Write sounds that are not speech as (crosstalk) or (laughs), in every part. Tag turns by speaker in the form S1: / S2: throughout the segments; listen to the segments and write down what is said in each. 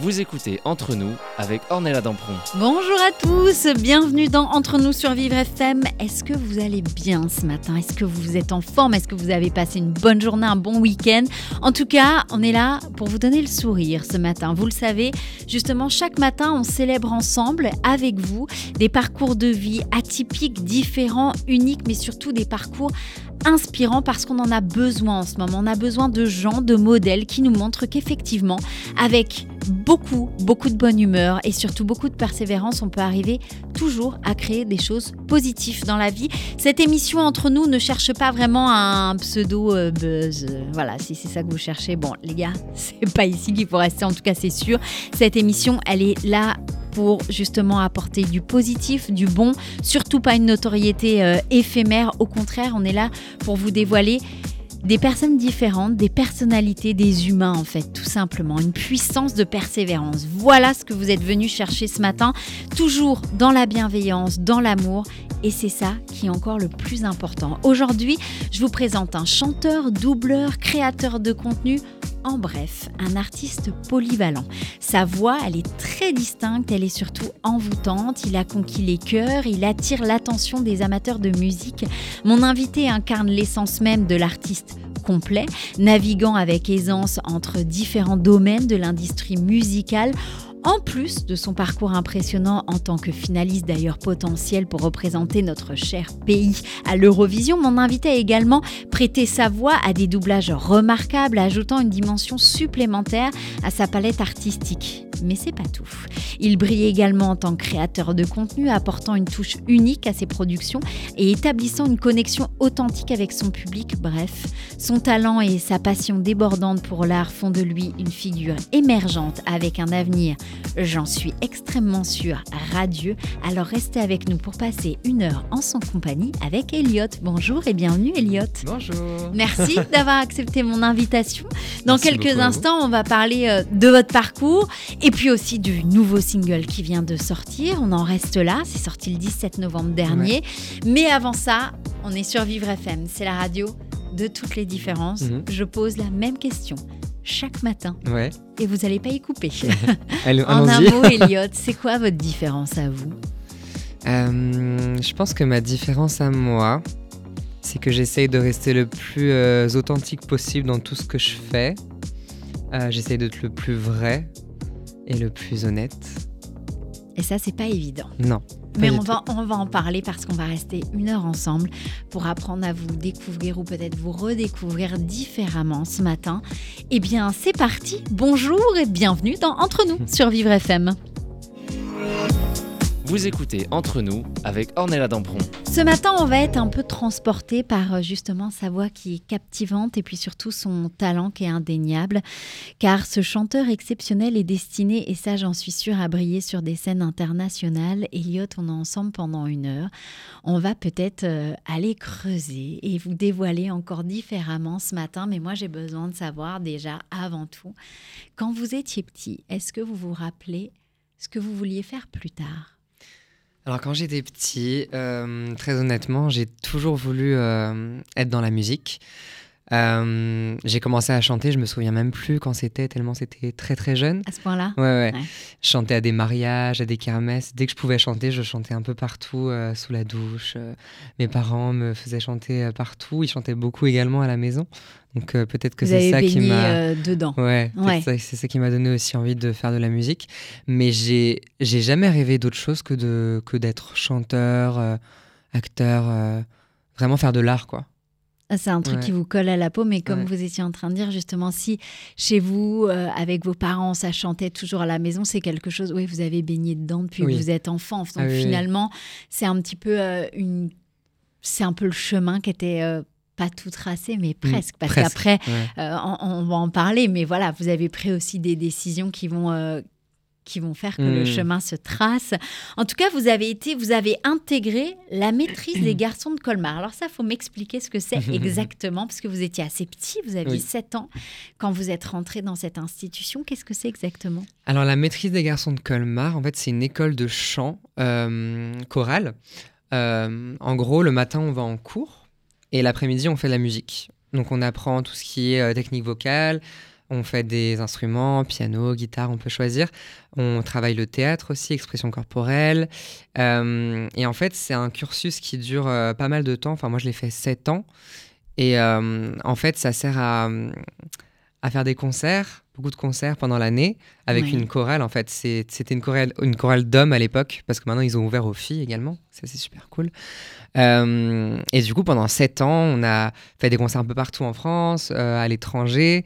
S1: Vous écoutez Entre nous avec Ornella Dampron.
S2: Bonjour à tous, bienvenue dans Entre nous sur Vivre FM. Est-ce que vous allez bien ce matin? Est-ce que vous êtes en forme? Est-ce que vous avez passé une bonne journée, un bon week-end? En tout cas, on est là pour vous donner le sourire ce matin. Vous le savez, justement, chaque matin, on célèbre ensemble avec vous des parcours de vie atypiques, différents, uniques, mais surtout des parcours inspirants parce qu'on en a besoin en ce moment. On a besoin de gens, de modèles qui nous montrent qu'effectivement, avec beaucoup, beaucoup de bonne humeur et surtout beaucoup de persévérance, on peut arriver toujours à créer des choses positives dans la vie. Cette émission entre nous ne cherche pas vraiment un pseudo euh, buzz. Voilà, si c'est ça que vous cherchez, bon les gars, (laughs) c'est pas ici qu'il faut rester, en tout cas c'est sûr. Cette émission, elle est là pour justement apporter du positif, du bon, surtout pas une notoriété euh, éphémère. Au contraire, on est là pour vous dévoiler des personnes différentes, des personnalités, des humains en fait, tout simplement, une puissance de persévérance. Voilà ce que vous êtes venu chercher ce matin, toujours dans la bienveillance, dans l'amour, et c'est ça qui est encore le plus important. Aujourd'hui, je vous présente un chanteur, doubleur, créateur de contenu, en bref, un artiste polyvalent. Sa voix, elle est très distincte, elle est surtout envoûtante, il a conquis les cœurs, il attire l'attention des amateurs de musique. Mon invité incarne l'essence même de l'artiste complet, naviguant avec aisance entre différents domaines de l'industrie musicale en plus de son parcours impressionnant en tant que finaliste d'ailleurs potentiel pour représenter notre cher pays à l'Eurovision, mon invité a également prêté sa voix à des doublages remarquables, ajoutant une dimension supplémentaire à sa palette artistique. Mais c'est pas tout. Il brille également en tant que créateur de contenu, apportant une touche unique à ses productions et établissant une connexion authentique avec son public. Bref, son talent et sa passion débordante pour l'art font de lui une figure émergente avec un avenir J'en suis extrêmement sûre, radieux. Alors restez avec nous pour passer une heure en son compagnie avec Elliot. Bonjour et bienvenue Elliot.
S1: Bonjour.
S2: Merci (laughs) d'avoir accepté mon invitation. Dans quelques instants, on va parler euh, de votre parcours et puis aussi du nouveau single qui vient de sortir. On en reste là, c'est sorti le 17 novembre dernier. Mais avant ça, on est sur Vivre FM, c'est la radio de toutes les différences. Mhm. Je pose la même question chaque matin.
S1: Ouais.
S2: Et vous n'allez pas y couper. (laughs)
S1: Allez,
S2: en un mot, Elliot, c'est quoi votre différence à vous?
S3: Euh, Je pense que ma différence à moi, c'est que j'essaye de rester le plus euh, authentique possible dans tout ce que je fais. Euh, j'essaye d'être le plus vrai et le plus honnête.
S2: Et ça, c'est pas évident.
S3: Non.
S2: Mais on va, on va en parler parce qu'on va rester une heure ensemble pour apprendre à vous découvrir ou peut-être vous redécouvrir différemment ce matin. Eh bien, c'est parti. Bonjour et bienvenue dans Entre nous (laughs) sur Vivre FM.
S1: Vous écoutez Entre nous avec Ornella Dampron.
S2: Ce matin, on va être un peu transporté par euh, justement sa voix qui est captivante et puis surtout son talent qui est indéniable. Car ce chanteur exceptionnel est destiné, et ça j'en suis sûre, à briller sur des scènes internationales. Elliot, on est ensemble pendant une heure. On va peut-être euh, aller creuser et vous dévoiler encore différemment ce matin. Mais moi, j'ai besoin de savoir déjà avant tout, quand vous étiez petit, est-ce que vous vous rappelez ce que vous vouliez faire plus tard?
S3: Alors quand j'étais petit, euh, très honnêtement, j'ai toujours voulu euh, être dans la musique. Euh, j'ai commencé à chanter, je me souviens même plus quand c'était, tellement c'était très très jeune.
S2: À ce point-là?
S3: Ouais, ouais, Je chantais à des mariages, à des kermesses. Dès que je pouvais chanter, je chantais un peu partout, sous la douche. mes parents me faisaient chanter partout. Ils chantaient beaucoup également à la maison. Donc euh, peut-être que c'est ça qui m'a
S2: euh, dedans.
S3: Ouais, c'est ça qui m'a donné aussi envie de faire de la musique. Mais j'ai j'ai jamais rêvé d'autre chose que de que d'être chanteur, euh, acteur, vraiment faire de l'art quoi.
S2: Ah, c'est un truc qui vous colle à la peau, mais comme vous étiez en train de dire, justement, si chez vous, avec vos parents, ça chantait toujours à la maison, c'est quelque chose, oui, vous avez baigné dedans depuis que vous êtes enfant. Donc ah finalement, c'est un petit peu une. C'est un peu le chemin qui était pas tout tracé, mais mm, presque. parce qu'après, euh, on, va en parler, mais voilà, vous avez pris aussi des décisions qui vont, euh, qui vont faire que le
S3: Mm.
S2: chemin se trace. En tout cas, vous avez été, vous avez intégré la maîtrise des (clears throat) garçons de Colmar. Alors ça, faut m'expliquer ce que c'est (laughs) exactement, parce que vous étiez assez petit, vous aviez
S3: Oui.
S2: 7 ans quand vous êtes rentré dans cette institution. Qu'est-ce que c'est exactement?
S3: Alors, la maîtrise des garçons de Colmar, en fait, c'est une école de chant euh, chorale. Euh, en gros, le matin, on va en cours et l'après-midi, on fait de la musique. Donc, on apprend tout ce qui est euh, technique vocale, on fait des instruments, piano, guitare, on peut choisir. On travaille le théâtre aussi, expression corporelle. Euh, et en fait, c'est un cursus qui dure euh, pas mal de temps. Enfin, moi, je l'ai fait 7 ans. Et euh, en fait, ça sert à, à faire des concerts, beaucoup de concerts pendant l'année, avec une chorale. En fait, c'était une chorale, une chorale d'hommes à l'époque, parce que maintenant, ils ont ouvert aux filles également. Ça, c'est super cool. Euh, et du coup, pendant 7 ans, on a fait des concerts un peu partout en France, euh, à l'étranger.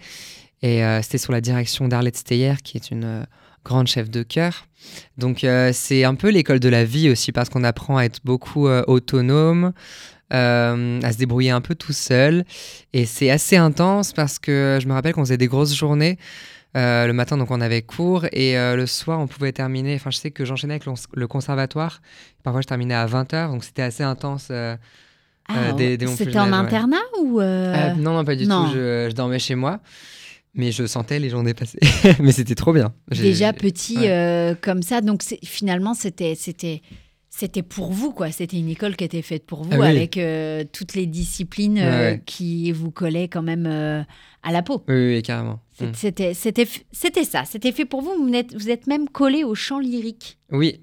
S3: Et euh, c'était sous la direction d'Arlette Steyer, qui est une grande chef de chœur. Donc, c'est un peu l'école de la vie aussi, parce qu'on apprend à être beaucoup autonome, à se débrouiller un peu tout seul. Et c'est assez intense parce que je me rappelle qu'on faisait des grosses journées. Euh, le matin, donc on avait cours et euh, le soir, on pouvait terminer. Enfin, je sais que j'enchaînais avec le, conservatoire. Parfois, je terminais à 20h, donc c'était assez intense. euh. Euh, mon plus
S2: C'était en
S3: ouais.
S2: internat ou euh,
S3: Euh, non, non, pas du
S2: non.
S3: tout. Je, je dormais chez moi, mais je sentais les journées passer. (laughs) mais c'était trop bien.
S2: Déjà petit
S3: ouais.
S2: euh, comme ça Donc finalement, c'était c'était c'était pour vous quoi. C'était une école qui était faite pour vous
S3: Ah oui.
S2: avec euh, toutes les disciplines euh,
S3: Ouais,
S2: qui vous collaient quand même euh, à la peau.
S3: Oui, oui, carrément. Mm.
S2: C'était ça. C'était fait pour vous. Vous êtes vous êtes même collé au chant lyrique.
S3: Oui,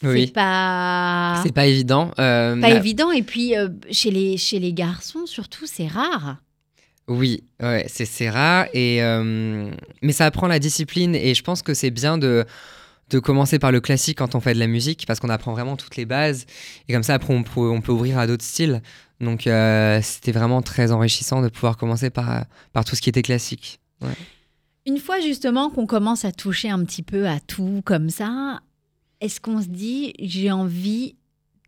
S2: C'est
S3: Oui.
S2: pas
S3: c'est pas évident.
S2: pas évident. Et puis chez les chez les garçons surtout, c'est rare.
S3: Oui, ouais, c'est rare, et, mais ça apprend la discipline et je pense que c'est bien de, de commencer par le classique quand on fait de la musique parce qu'on apprend vraiment toutes les bases et comme ça après on peut, on peut ouvrir à d'autres styles. Donc euh, c'était vraiment très enrichissant de pouvoir commencer par, par tout ce qui était classique.
S2: Une fois justement qu'on commence à toucher un petit peu à tout comme ça, est-ce qu'on se dit j'ai envie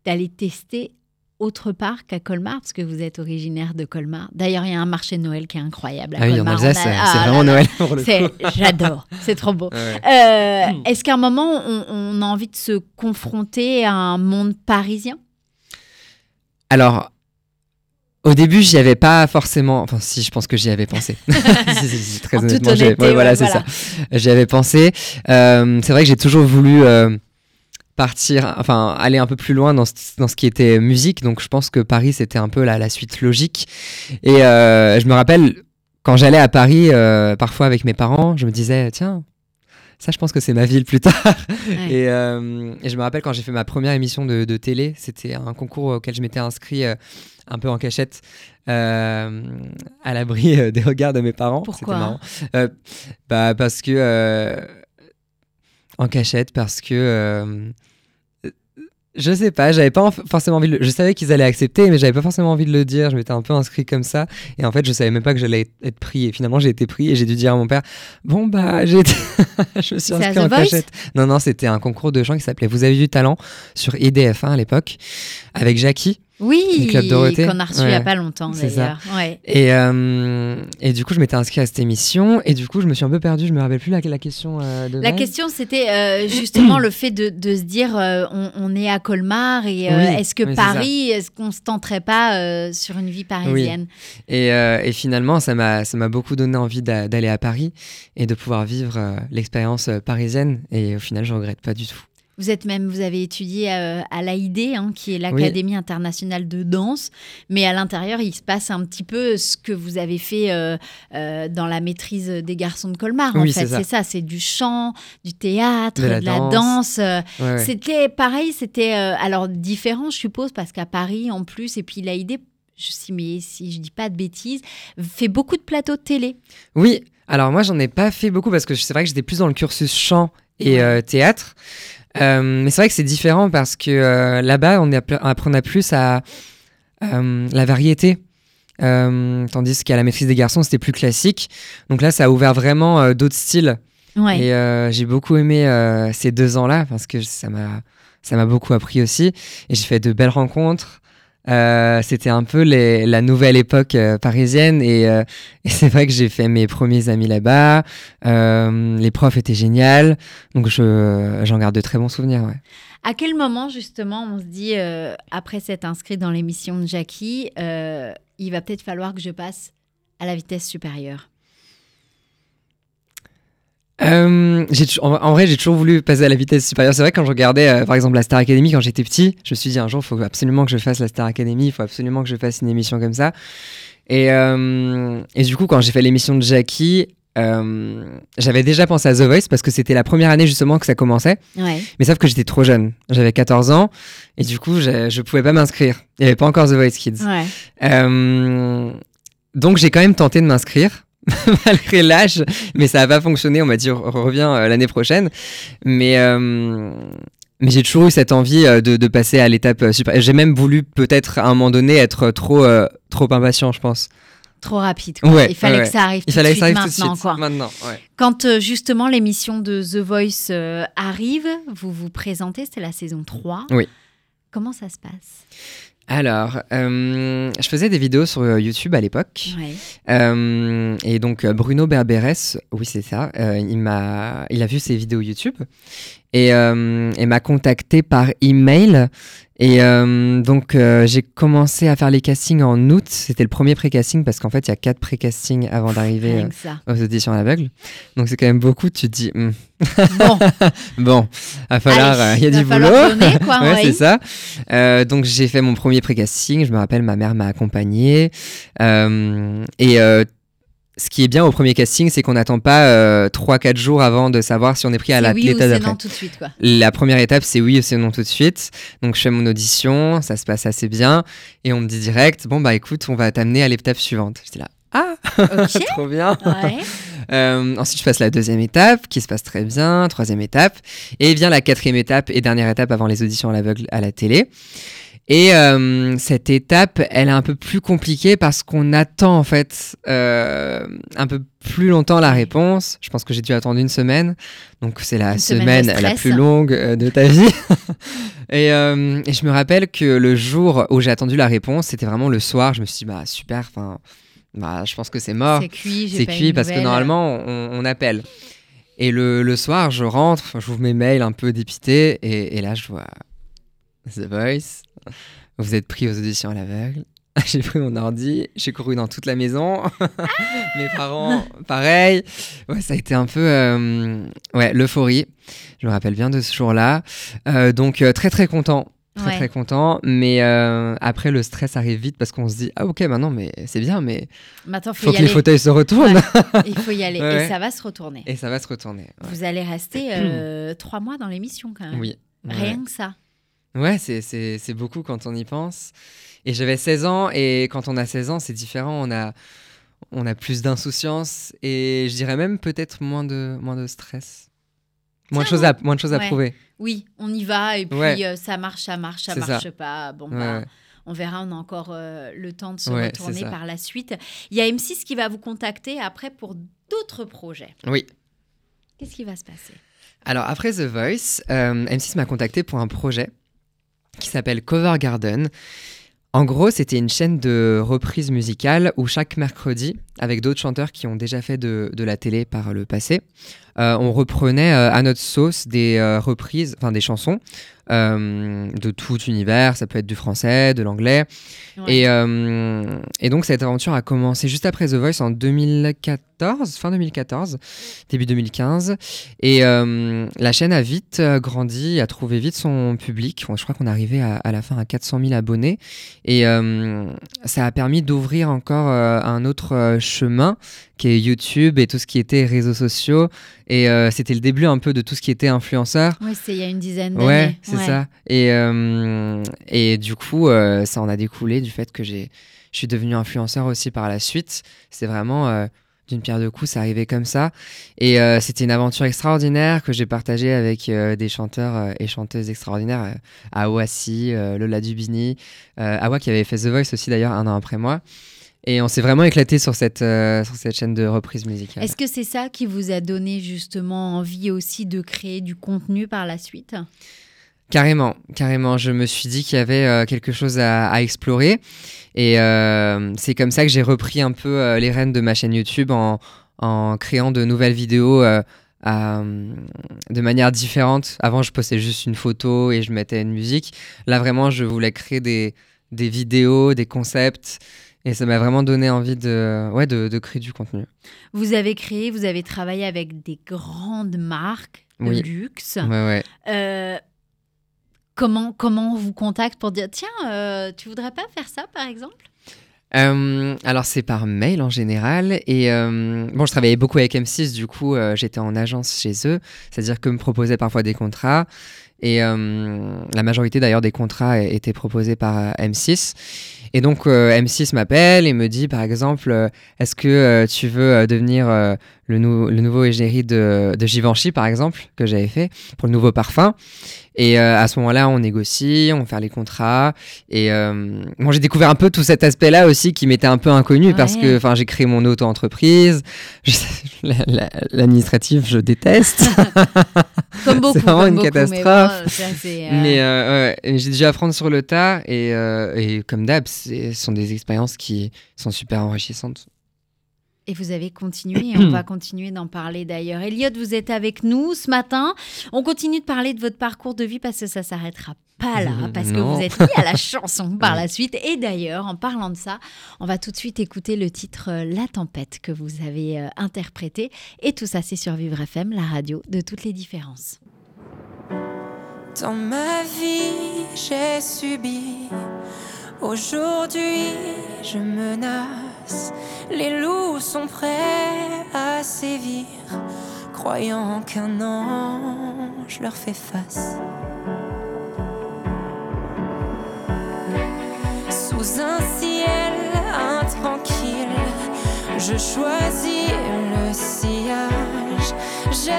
S2: d'aller tester autre part qu'à Colmar parce que vous êtes originaire de Colmar. D'ailleurs, il y a un marché de Noël qui est incroyable à
S3: Ah oui, en
S2: Colmar.
S3: Alsace,
S2: a-
S3: c'est
S2: ah
S3: vraiment
S2: là,
S3: Noël pour le. (laughs)
S2: J'adore, c'est trop beau.
S3: Ouais.
S2: Euh. Est-ce qu'à un moment, on, on a envie de se confronter à un monde parisien?
S3: Alors, au début, j'y avais pas forcément. Enfin, si, je pense que j'y avais pensé. (laughs) (laughs) Très
S2: En
S3: honnêtement, j'y-
S2: honnêteté,
S3: ouais, voilà, c'est ça. J'y avais pensé. Euh, c'est vrai que j'ai toujours voulu euh, partir, enfin, aller un peu plus loin dans ce, dans ce qui était musique. Donc, je pense que Paris, c'était un peu la, la suite logique. Et euh, je me rappelle, quand j'allais à Paris, euh, parfois avec mes parents, je me disais, tiens. Ça, je pense que c'est ma ville plus (laughs) tard.
S2: Ouais.
S3: Et, euh, et je me rappelle quand j'ai fait ma première émission de, de télé, c'était un concours auquel je m'étais inscrit un peu en cachette, à l'abri des regards de mes parents.
S2: Pourquoi
S3: marrant. Bah, Parce que. en cachette, parce que. Je sais pas, j'avais pas en- forcément envie de le... Je savais qu'ils allaient accepter, mais j'avais pas forcément envie de le dire. Je m'étais un peu inscrit comme ça. Et en fait, je savais même pas que j'allais être- pris. Et finalement, j'ai été pris et j'ai dû dire à mon père Bon, bah, j'ai été- (laughs) je me suis inscrit en cachette. Non, non, c'était un concours de chant qui s'appelait Vous avez du talent sur IDF1 à l'époque, avec Jackie.
S2: Oui, qu'on a reçu il n'y a pas longtemps d'ailleurs. Ouais.
S3: Et, euh, et du coup, je m'étais inscrit à cette émission. Et du coup, je me suis un peu perdu. Je me rappelle plus la, la question euh, de
S2: La question, c'était euh, justement (clears throat) le fait de, de se dire on, on est à Colmar et
S3: Oui,
S2: est-ce que
S3: oui.
S2: Paris, est-ce qu'on se tenterait pas sur une vie parisienne?
S3: Et, et finalement, ça m'a beaucoup donné envie d'a- d'aller à Paris et de pouvoir vivre l'expérience parisienne. Et au final, je regrette pas du tout.
S2: Vous êtes même, vous avez étudié euh, à l'AID, hein, qui est l'Académie internationale de danse, mais à l'intérieur, il se passe un petit peu ce que vous avez fait euh, euh, dans la maîtrise des garçons de Colmar. en fait,
S3: c'est ça.
S2: c'est du chant, du théâtre,
S3: De
S2: de
S3: la
S2: la,
S3: danse.
S2: danse.
S3: Ouais, ouais.
S2: C'était pareil, c'était euh, alors différent, je suppose, parce qu'à Paris en plus, et puis l'AID, je sais, mais si je dis pas de bêtises, fait beaucoup de plateaux de télé.
S3: Oui, alors moi, j'en ai pas fait beaucoup parce que c'est vrai que j'étais plus dans le cursus chant et euh, théâtre. Euh, mais c'est vrai que c'est différent parce que euh, là-bas, on app- apprenait plus à euh, la variété. Tandis qu'à la maîtrise des garçons, c'était plus classique. Donc là, ça a ouvert vraiment d'autres styles.
S2: Ouais.
S3: Et euh, j'ai beaucoup aimé euh, ces deux ans-là parce que ça m'a ça m'a beaucoup appris aussi. Et j'ai fait de belles rencontres Euh, c'était un peu la nouvelle époque euh, parisienne et, euh, (laughs) c'est vrai que j'ai fait mes premiers amis là-bas. Les profs étaient géniaux, donc je, j'en garde de très bons souvenirs.
S2: À quel moment, justement, on se dit, après s'être inscrit dans l'émission de Jackie, il va peut-être falloir que je passe à la vitesse supérieure?
S3: Euh, en, en vrai, j'ai toujours voulu passer à la vitesse supérieure. C'est vrai, quand je regardais, euh, par exemple, la Star Academy quand j'étais petit, je me suis dit un jour, il faut absolument que je fasse la Star Academy, il faut absolument que je fasse une émission comme ça. Et, euh, et du coup, quand j'ai fait l'émission de Jackie, j'avais déjà pensé à The Voice parce que c'était la première année justement que ça commençait.
S2: Ouais.
S3: Mais sauf que j'étais trop jeune. J'avais 14 ans et du coup, je, je pouvais pas m'inscrire. Il n'y avait pas encore The Voice Kids.
S2: Ouais.
S3: Donc j'ai quand même tenté de m'inscrire. (laughs) malgré l'âge, mais ça n'a pas fonctionné. On m'a dit re- reviens euh, l'année prochaine. Mais, euh, mais j'ai toujours eu cette envie euh, de, de passer à l'étape euh, super. J'ai même voulu peut-être à un moment donné être trop, trop impatient, je pense.
S2: Trop rapide. quoi.
S3: Ouais,
S2: il fallait
S3: ouais,
S2: que ça arrive
S3: Il
S2: tout de
S3: fallait que
S2: suite
S3: ça arrive tout de
S2: maintenant.
S3: suite.
S2: Quoi.
S3: Maintenant, ouais.
S2: Quand justement l'émission de The Voice arrive, vous vous présentez, c'est la saison 3.
S3: Oui.
S2: Comment ça se passe?
S3: Alors, euh, je faisais des vidéos sur euh, YouTube à l'époque.
S2: Ouais.
S3: Euh, et donc Bruno Berberes, oui c'est ça, euh, il m'a, il a vu ces vidéos YouTube et, euh, et m'a contacté par email. Et euh, donc euh, j'ai commencé à faire les castings en août. C'était le premier pré-casting parce qu'en fait il y a quatre pré-castings avant d'arriver aux auditions à l'aveugle. Donc c'est quand même beaucoup. Tu te dis hmm,
S2: Bon, (laughs)
S3: bon, va falloir, il y a
S2: va
S3: du boulot.
S2: donner, (laughs) quoi,
S3: ouais, c'est ça. Euh, donc j'ai fait mon premier pré-casting. Je me rappelle, ma mère m'a accompagné. Euh, et ce qui est bien au premier casting, c'est qu'on n'attend pas euh, 3-4 jours avant de savoir si on est pris à l'étape d'après. La première étape, c'est oui ou c'est non tout de suite. Donc je fais mon audition, ça se passe assez bien. Et on me dit direct, bon bah écoute, on va t'amener à l'étape suivante. J'étais là, ah,
S2: Ok. (laughs)
S3: trop bien.
S2: Ouais. (laughs)
S3: Euh, ensuite, je passe la deuxième étape, qui se passe très bien. Troisième étape. Et vient la quatrième étape et dernière étape avant les auditions à l'aveugle à la télé. Et euh, cette étape, elle est un peu plus compliquée parce qu'on attend en fait euh, un peu plus longtemps la réponse. Je pense que j'ai dû attendre une semaine. Donc c'est la
S2: semaine
S3: la plus longue euh, de ta vie. (laughs) et, euh, et je me rappelle que le jour où j'ai attendu la réponse, c'était vraiment le soir. Je me suis dit, bah super, enfin, bah, je pense que c'est mort.
S2: C'est cuit, j'ai
S3: C'est cuit parce que normalement on, on appelle. Et le, le soir, je rentre, j'ouvre mes mails un peu dépité et, et là je vois The Voice. Vous êtes pris aux auditions à l'aveugle. (laughs) J'ai pris mon ordi, j'ai couru dans toute la maison. (laughs) mes parents, pareil. Ouais, ça a été un peu euh, ouais, l'euphorie. Je me rappelle bien de ce jour-là. Euh, donc euh, très très content. Très
S2: Ouais.
S3: très content, mais après le stress arrive vite parce qu'on se dit ah ok maintenant mais c'est bien mais
S2: Maintenant, faut,
S3: faut
S2: y
S3: que les
S2: aller.
S3: fauteuils se retournent
S2: Ouais, (laughs) il faut y aller.
S3: Ouais,
S2: Et ça va se retourner.
S3: et ça va se retourner.
S2: Vous allez rester trois mois dans l'émission quand même.
S3: Oui.
S2: Rien que ça.
S3: Ouais, c'est- c'est c'est beaucoup quand on y pense. Et j'avais 16 ans, et quand on a 16 ans, c'est différent. On a, on a plus d'insouciance, et je dirais même peut-être moins de, moins de stress. Moins de choses à, moins de choses à prouver.
S2: Oui, on y va et puis
S3: Ouais.
S2: euh, ça marche, ça marche, ça marche pas. Bon, bah,
S3: ouais.
S2: on verra, on a encore euh, le temps de se retourner par la suite. Il y a M6 qui va vous contacter après pour d'autres projets.
S3: Oui.
S2: Qu'est-ce qui va se passer?
S3: Alors, après The Voice, euh, M6 m'a contacté pour un projet qui s'appelle Cover Garden. En gros, c'était une chaîne de reprises musicales où chaque mercredi, avec d'autres chanteurs qui ont déjà fait de, la télé par le passé, on reprenait euh, à notre sauce des euh, reprises, enfin des chansons euh, de tout univers. Ça peut être du français, de l'anglais.
S2: Ouais.
S3: Et, euh, et donc cette aventure a commencé juste après The Voice en 2014, fin 2014, début 2015. Et euh, la chaîne a vite euh, grandi, a trouvé vite son public. Je crois qu'on arrivé à, à la fin à 400 000 abonnés. Et euh, ça a permis d'ouvrir encore euh, un autre euh, chemin qui est YouTube et tout ce qui était réseaux sociaux. Et euh, c'était le début un peu de tout ce qui était influenceur.
S2: Oui, c'est il y a une dizaine d'années.
S3: Ouais, c'est ça. Et, euh, et du coup, euh, ça en a découlé du fait que j'ai, je suis devenu influenceur aussi par la suite. C'est vraiment d'une pierre deux coups, c'est arrivé comme ça. Et euh, c'était une aventure extraordinaire que j'ai partagée avec euh, des chanteurs euh, et chanteuses extraordinaires. Awassi, euh, Lola Dubini, Awa qui avait fait The Voice aussi d'ailleurs un an après moi. Et on s'est vraiment éclaté sur cette, euh, sur cette chaîne de reprise musicale.
S2: Est-ce que c'est ça qui vous a donné justement envie aussi de créer du contenu par la suite?
S3: Carrément, carrément. Je me suis dit qu'il y avait euh, quelque chose à, explorer. Et euh, c'est comme ça que j'ai repris un peu les rênes de ma chaîne YouTube en, en créant de nouvelles vidéos de manière différente. Avant, je postais juste une photo et je mettais une musique. Là, vraiment, je voulais créer des, des vidéos, des concepts. Et ça m'a vraiment donné envie de, ouais, de, de, créer du contenu.
S2: Vous avez créé, vous avez travaillé avec des grandes marques de luxe.
S3: Ouais, ouais.
S2: Euh, comment, comment on vous contacte pour dire tiens, euh, tu voudrais pas faire ça par exemple?
S3: Euh, alors c'est par mail en général et euh, bon je travaillais beaucoup avec M6 du coup j'étais en agence chez eux c'est-à-dire que me proposaient parfois des contrats et la majorité d'ailleurs des contrats étaient proposés par M6 et donc M6 m'appelle et me dit par exemple est-ce que tu veux devenir le, le, nouveau égérie de, de Givenchy par exemple que j'avais fait pour le nouveau parfum? Et euh, à ce moment-là, on négocie, on fait les contrats. Et euh, moi, j'ai découvert un peu tout cet aspect-là aussi qui m'était un peu inconnu parce que j'ai créé mon auto-entreprise. L'administratif, je déteste. (laughs)
S2: comme beaucoup.
S3: c'est vraiment
S2: une
S3: catastrophe. Mais, euh, j'ai dû apprendre sur le tas. Et, et comme d'hab, ce sont des expériences qui sont super enrichissantes.
S2: Et vous avez continué, et on va (clears throat) continuer d'en parler d'ailleurs. Elliot, vous êtes avec nous ce matin. On continue de parler de votre parcours de vie parce que ça s'arrêtera pas là, parce que vous êtes lié à la (laughs) chanson par la suite. Et d'ailleurs, en parlant de ça, on va tout de suite écouter le titre euh, La tempête que vous avez euh, interprété. Et tout ça, c'est sur Vivre FM, la radio de toutes les différences.
S4: Dans ma vie, j'ai subi. Aujourd'hui, je menace les loups sont prêts à sévir, croyant qu'un ange leur fait face. Sous un ciel intranquille, je choisis le sillage, je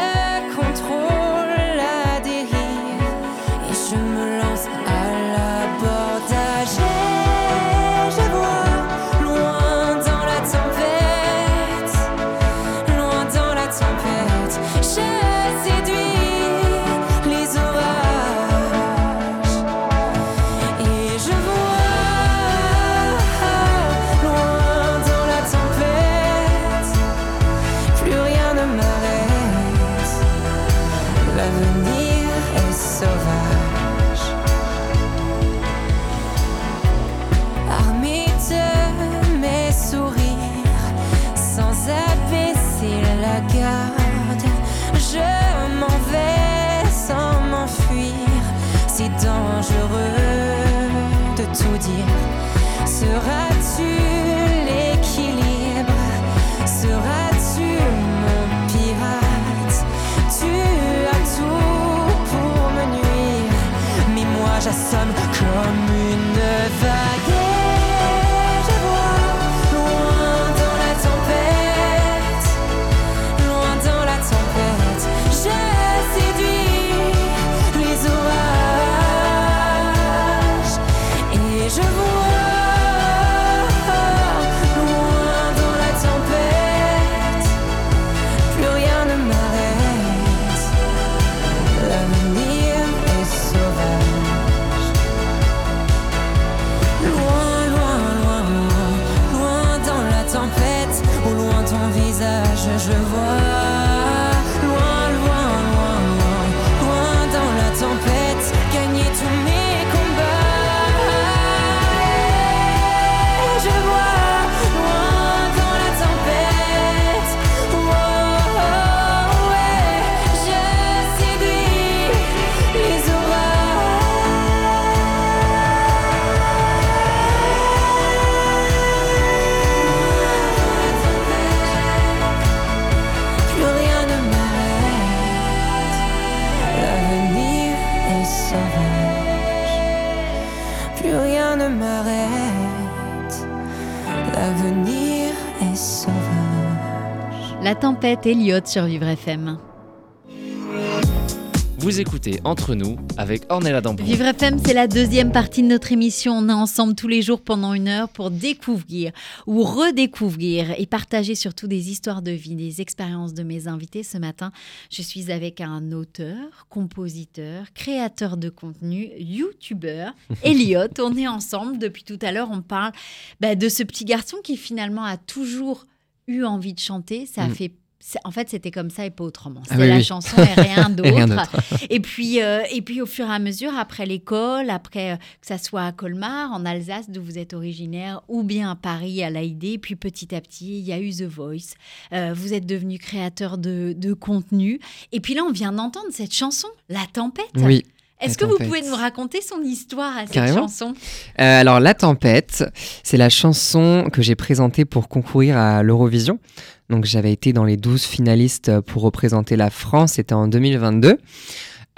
S2: Elliott sur Vivre FM.
S1: Vous écoutez Entre nous avec Ornella Dampron.
S2: Vivre FM, c'est la deuxième partie de notre émission. On est ensemble tous les jours pendant une heure pour découvrir ou redécouvrir et partager surtout des histoires de vie, des expériences de mes invités. Ce matin, je suis avec un auteur, compositeur, créateur de contenu, youtubeur, (laughs) Elliot. On est ensemble depuis tout à l'heure. On parle bah, de ce petit garçon qui finalement a toujours eu envie de chanter. Ça a
S3: Mm.
S2: fait en fait, c'était comme ça et pas autrement.
S3: Ah
S2: C'était
S3: oui,
S2: la
S3: oui.
S2: chanson (laughs) et rien d'autre. Et puis, euh, et puis au fur et à mesure, après l'école, après euh, que ça soit à Colmar, en Alsace, d'où vous êtes originaire, ou bien à Paris, à l'AID, puis petit à petit, il y a eu The Voice. Euh, vous êtes devenu créateur de, de contenu. Et puis là, on vient d'entendre cette chanson, La Tempête.
S3: Oui.
S2: Est-ce que vous pouvez nous raconter son histoire à cette
S3: Carrément.
S2: chanson?
S3: Euh, alors, La Tempête, c'est la chanson que j'ai présentée pour concourir à l'Eurovision. Donc, j'avais été dans les 12 finalistes pour représenter la France. C'était en 2022.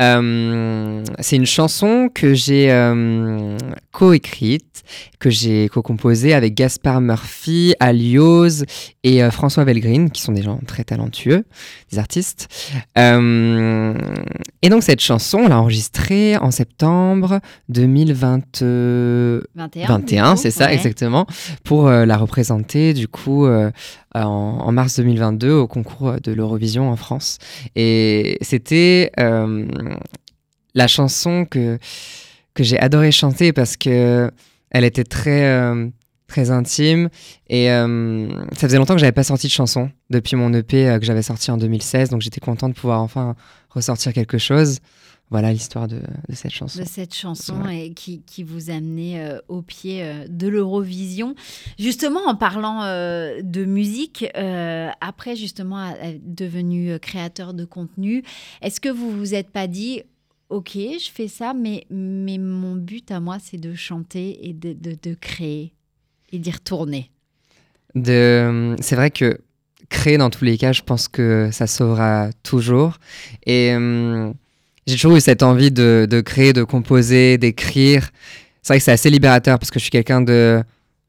S3: Euh, c'est une chanson que j'ai euh, coécrite, que j'ai co-composée avec Gaspard Murphy, Aliose et euh, François Velgreen, qui sont des gens très talentueux, des artistes. Euh, et donc cette chanson, on l'a enregistrée en septembre 2020.
S2: 21.
S3: 21,
S2: du coup,
S3: c'est ça, exactement, pour euh, la représenter du coup euh, en, en mars 2022 au concours de l'Eurovision en France. Et c'était euh, la chanson que, que j'ai adoré chanter parce que elle était très, euh, très intime et euh, ça faisait longtemps que j'avais pas sorti de chanson depuis mon EP euh, que j'avais sorti en 2016, donc j'étais content de pouvoir enfin ressortir quelque chose. Voilà l'histoire de, de cette chanson.
S2: de cette chanson et qui, qui vous amenait euh, au pied euh, de l'Eurovision. Justement, en parlant euh, de musique, euh, après justement à- à- devenu créateur de contenu, est-ce que vous vous êtes pas dit, ok, je fais ça, mais, mais mon but à moi, c'est de chanter et de, de, de créer et d'y retourner?
S3: De c'est vrai que créer dans tous les cas je pense que ça sauvera toujours et hum, j'ai toujours eu cette envie de, de créer de composer d'écrire c'est vrai que c'est assez libérateur parce que je suis quelqu'un de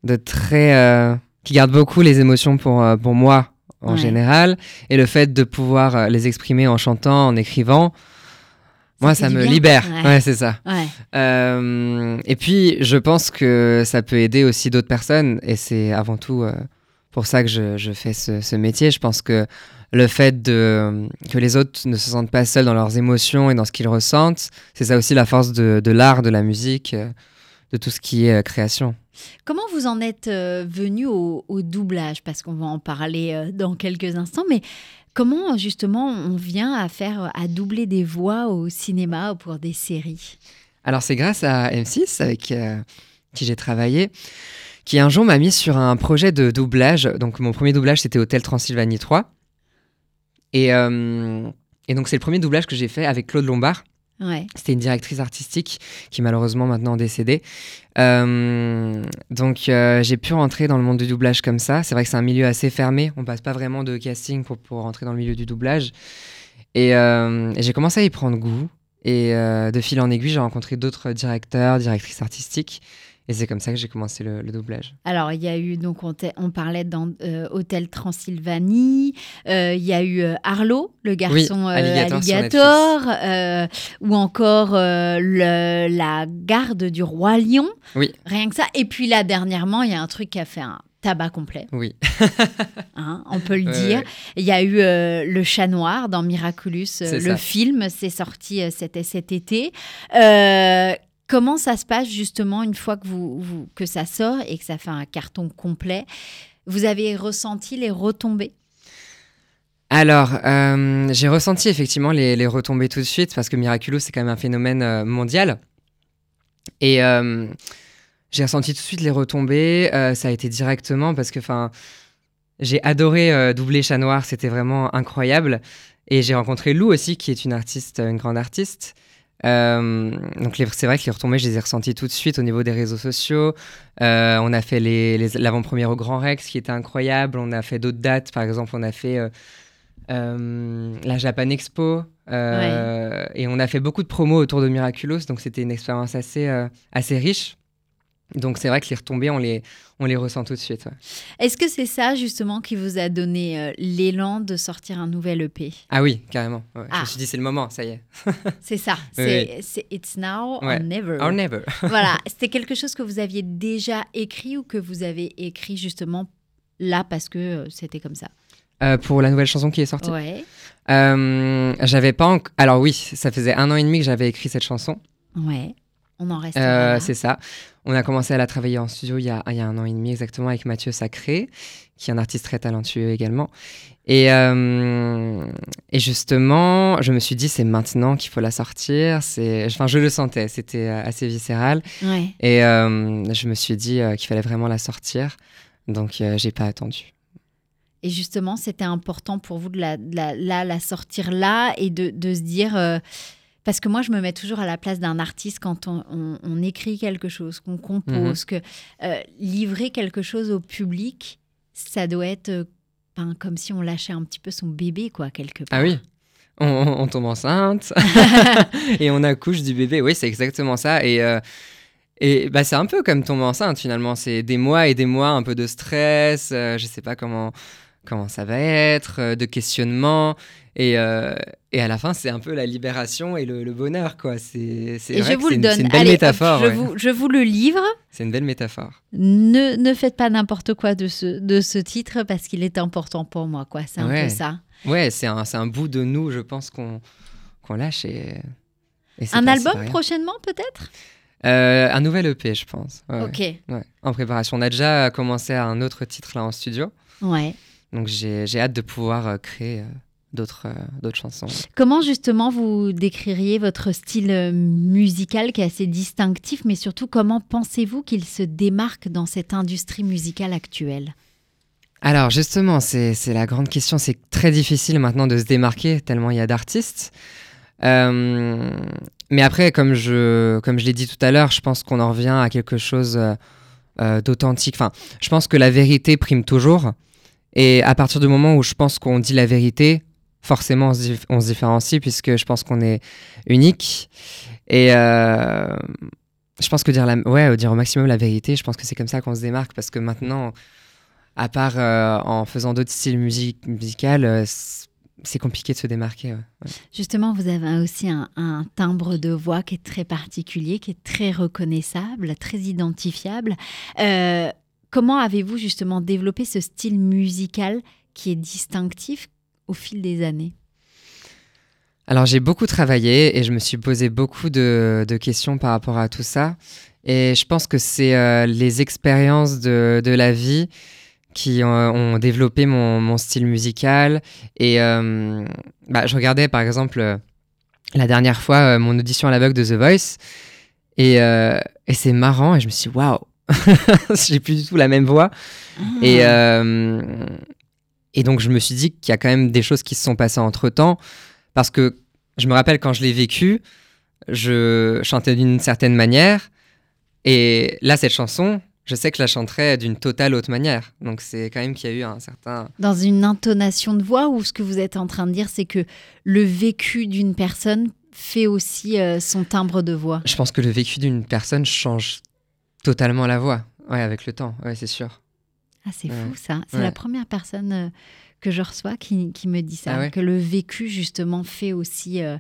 S3: de très euh, qui garde beaucoup les émotions pour euh, pour moi en
S2: Ouais.
S3: général et le fait de pouvoir euh, les exprimer en chantant en écrivant moi ça me
S2: bien.
S3: libère
S2: Ouais.
S3: ouais c'est ça
S2: Ouais.
S3: euh, et puis, je pense que ça peut aider aussi d'autres personnes. Et c'est avant tout euh, pour ça que je, je fais ce, ce métier. Je pense que le fait de, que les autres ne se sentent pas seuls dans leurs émotions et dans ce qu'ils ressentent, c'est ça aussi la force de, de l'art, de la musique, euh, de tout ce qui est euh, création.
S2: Comment vous en êtes euh, venu au, au doublage? Parce qu'on va en parler dans quelques instants, mais comment justement on vient à faire à doubler des voix au cinéma ou pour des séries?
S3: Alors, c'est grâce à M6, avec euh, qui j'ai travaillé, qui un jour m'a mis sur un projet de doublage. Donc, mon premier doublage, c'était Hôtel Transylvanie 3. Et, euh, et donc, c'est le premier doublage que j'ai fait avec Claude Lombard.
S2: Ouais.
S3: C'était une directrice artistique qui est malheureusement maintenant décédée. Euh, donc euh, j'ai pu rentrer dans le monde du doublage comme ça. C'est vrai que c'est un milieu assez fermé. On passe pas vraiment de casting pour, pour rentrer dans le milieu du doublage. Et, euh, et j'ai commencé à y prendre goût. Et de fil en aiguille, j'ai rencontré d'autres directeurs, directrices artistiques. Et c'est comme ça que j'ai commencé le, le doublage.
S2: Alors, il y a eu, donc, on, parlait dans euh, Hôtel Transylvanie, euh, il y a eu euh, Arlo, le garçon euh,
S3: Alligator
S2: ou encore le- la garde du Roi Lion.
S3: Oui.
S2: Rien que ça. Et puis là, dernièrement, il y a un truc qui a fait un tabac complet,
S3: Oui. (laughs)
S2: hein, on peut le
S3: Ouais,
S2: dire.
S3: ouais.
S2: Il y a eu euh, Le Chat Noir dans Miraculous, euh, le
S3: ça.
S2: film, c'est sorti euh, cet été. Comment ça se passe justement une fois que, vous, que ça sort et que ça fait un carton complet? Vous avez ressenti les retombées?
S3: Alors, euh, j'ai ressenti effectivement les, retombées tout de suite parce que Miraculous, c'est quand même un phénomène euh, mondial. Et euh, j'ai ressenti tout de suite les retombées. ça a été directement parce que, j'ai adoré doubler Chat Noir, c'était vraiment incroyable. Et j'ai rencontré Lou aussi, qui est une artiste, une grande artiste. Euh, donc c'est vrai que les retombées, je les ai ressenties tout de suite au niveau des réseaux sociaux. Euh, on a fait l'avant-première au Grand Rex, qui était incroyable. On a fait d'autres dates, par exemple, on a fait euh, la Japan Expo. Et on a fait beaucoup de promos autour de Miraculous, donc c'était une expérience assez, assez riche. Donc c'est vrai que les retombées, on les, on les ressent tout de suite. ouais.
S2: Est-ce que c'est ça justement qui vous a donné euh, l'élan de sortir un nouvel EP
S3: Ah oui, carrément. ouais. Je
S2: Ah.
S3: me suis dit, c'est le moment, ça y est. (laughs)
S2: C'est ça. C'est It's now
S3: Ouais.
S2: or never.
S3: Or never. (laughs)
S2: voilà. C'était quelque chose que vous aviez déjà écrit ou que vous avez écrit justement là parce que euh, c'était comme ça?
S3: Euh, pour la nouvelle chanson qui est sortie.
S2: Ouais.
S3: J'avais pas enc- Alors oui, ça faisait un an et demi que j'avais écrit cette chanson.
S2: Ouais. On en reste
S3: Euh, c'est ça. On a commencé à la travailler en studio il y, a, il y a un an et demi exactement avec Mathieu Sacré, qui est un artiste très talentueux également. Et, euh, et justement, je me suis dit, c'est maintenant qu'il faut la sortir. Enfin, je le sentais, c'était euh, assez viscéral.
S2: Ouais.
S3: Et euh, je me suis dit qu'il fallait vraiment la sortir. Donc, j'ai pas attendu.
S2: Et justement, c'était important pour vous de la, de la, la, la sortir là et de, de se dire. Parce que moi, je me mets toujours à la place d'un artiste quand on, on- on écrit quelque chose, qu'on compose,
S3: Mhm.
S2: que euh, livrer quelque chose au public, ça doit être euh, ben, comme si on lâchait un petit peu son bébé, quoi, quelque part.
S3: Ah oui on tombe enceinte (laughs) et on accouche du bébé. Oui, c'est exactement ça. Et, euh, et bah, c'est un peu comme tomber enceinte finalement. C'est des mois et des mois un peu de stress. euh, je sais pas comment, comment ça va être, euh, de questionnement. Et, euh, et à la fin, c'est un peu la libération et le, le bonheur. quoi. C'est c'est une, une belle
S2: Allez, hop,
S3: métaphore.
S2: je,
S3: ouais.
S2: vous, je vous le livre.
S3: C'est une belle métaphore.
S2: Ne, ne faites pas n'importe quoi de ce, de ce titre parce qu'il est important pour moi, quoi. C'est un
S3: Ouais.
S2: peu ça.
S3: Ouais, c'est un, c'est un bout de nous, je pense, qu'on qu'on lâche. Et,
S2: Un album prochainement, peut-être?
S3: Euh, Un nouvel EP, je pense. Ouais.
S2: Ok.
S3: En préparation. On a déjà commencé à un autre titre là en studio.
S2: Ouais.
S3: Donc j'ai hâte de pouvoir euh, créer euh, d'autres euh, d'autres chansons.
S2: Comment justement vous décririez votre style musical qui est assez distinctif, mais surtout comment pensez-vous qu'il se démarque dans cette industrie musicale actuelle?
S3: Alors justement, c'est la grande question. C'est très difficile maintenant de se démarquer tellement il y a d'artistes. Euh, mais après, comme je, comme je l'ai dit tout à l'heure, je pense qu'on en revient à quelque chose euh, d'authentique. Enfin, je pense que la vérité prime toujours. Et à partir du moment où je pense qu'on dit la vérité, forcément on se, différencie puisque je pense qu'on est unique. Et euh, je pense que dire, la, ouais, dire au maximum la vérité, je pense que c'est comme ça qu'on se démarque parce que maintenant, à part euh, en faisant d'autres styles musique, musicaux, euh, c'est compliqué de se démarquer.
S2: Justement, vous avez aussi un, timbre de voix qui est très particulier, qui est très reconnaissable, très identifiable. Comment avez-vous justement développé ce style musical qui est distinctif au fil des années?
S3: Alors j'ai beaucoup travaillé et je me suis posé beaucoup de, questions par rapport à tout ça. Et je pense que c'est euh, les expériences de, la vie qui ont, ont développé mon, style musical. Et euh, bah, je regardais par exemple euh, la dernière fois euh, mon audition à l'aveugle de The Voice. Et, euh, et c'est marrant et je me suis dit, waouh, (laughs) j'ai plus du tout la même voix. Et,
S2: Ah.
S3: euh, et donc, je me suis dit qu'il y a quand même des choses qui se sont passées entre temps. Parce que je me rappelle quand je l'ai vécu, je chantais d'une certaine manière. Et là, cette chanson, je sais que je la chanterais d'une totale autre manière. Donc, c'est quand même qu'il y a eu un certain.
S2: Dans une intonation de voix ou ce que vous êtes en train de dire, c'est que le vécu d'une personne fait aussi euh, son timbre de voix?
S3: Je pense que le vécu d'une personne change totalement la voix. Ouais, avec le temps. Ouais, c'est sûr.
S2: Ah, c'est
S3: Ouais.
S2: fou ça. C'est
S3: Ouais.
S2: la première personne euh, que je reçois qui, qui me dit ça,
S3: Ah ouais?
S2: que le vécu justement fait aussi euh,